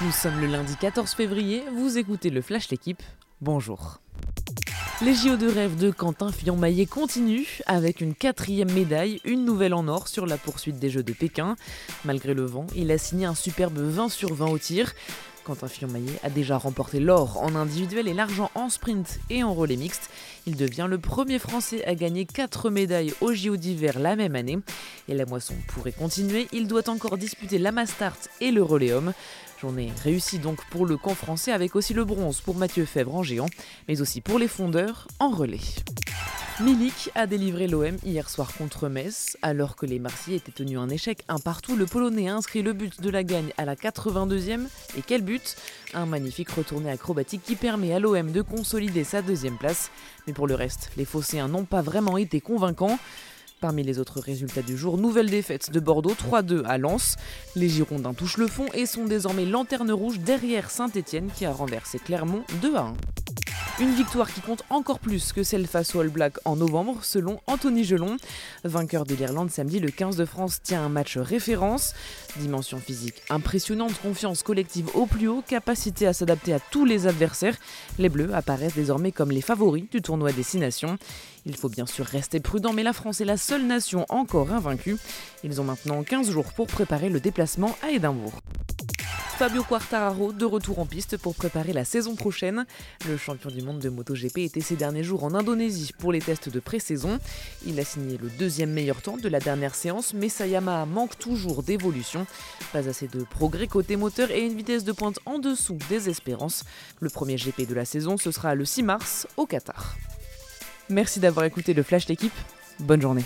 Nous sommes le lundi 14 février, vous écoutez le Flash L'équipe, bonjour. Les JO de rêve de Quentin Fillon-Maillet continuent avec une quatrième médaille, une nouvelle en or sur la poursuite des Jeux de Pékin. Malgré le vent, il a signé un superbe 20 sur 20 au tir. Quentin Fillon-Maillet a déjà remporté l'or en individuel et l'argent en sprint et en relais mixte. Il devient le premier Français à gagner 4 médailles aux JO d'hiver la même année. Et la moisson pourrait continuer, il doit encore disputer la Mastart et le relais. Journée réussie donc pour le camp français avec aussi le bronze pour Mathieu Fèvre en géant, mais aussi pour les fondeurs en relais. Milik a délivré l'OM hier soir contre Metz. Alors que les Marseillais étaient tenus un échec un partout, le Polonais a inscrit le but de la gagne à la 82e. Et quel but? Un magnifique retourné acrobatique qui permet à l'OM de consolider sa deuxième place. Mais pour le reste, les Phocéens n'ont pas vraiment été convaincants. Parmi les autres résultats du jour, nouvelle défaite de Bordeaux 3-2 à Lens. Les Girondins touchent le fond et sont désormais lanterne rouge derrière Saint-Etienne qui a renversé Clermont 2 1. Une victoire qui compte encore plus que celle face au All Black en novembre, selon Anthony Gelon. Vainqueur de l'Irlande samedi, le 15 de France tient un match référence. Dimension physique impressionnante, confiance collective au plus haut, capacité à s'adapter à tous les adversaires. Les Bleus apparaissent désormais comme les favoris du tournoi Destination. Il faut bien sûr rester prudent, mais la France est la seule nation encore invaincue. Ils ont maintenant 15 jours pour préparer le déplacement à Édimbourg. Fabio Quartararo de retour en piste pour préparer la saison prochaine. Le champion du monde de MotoGP était ces derniers jours en Indonésie pour les tests de pré-saison. Il a signé le deuxième meilleur temps de la dernière séance, mais sa Yamaha manque toujours d'évolution. Pas assez de progrès côté moteur et une vitesse de pointe en dessous des espérances. Le premier GP de la saison, ce sera le 6 mars au Qatar. Merci d'avoir écouté le Flash d'équipe. Bonne journée.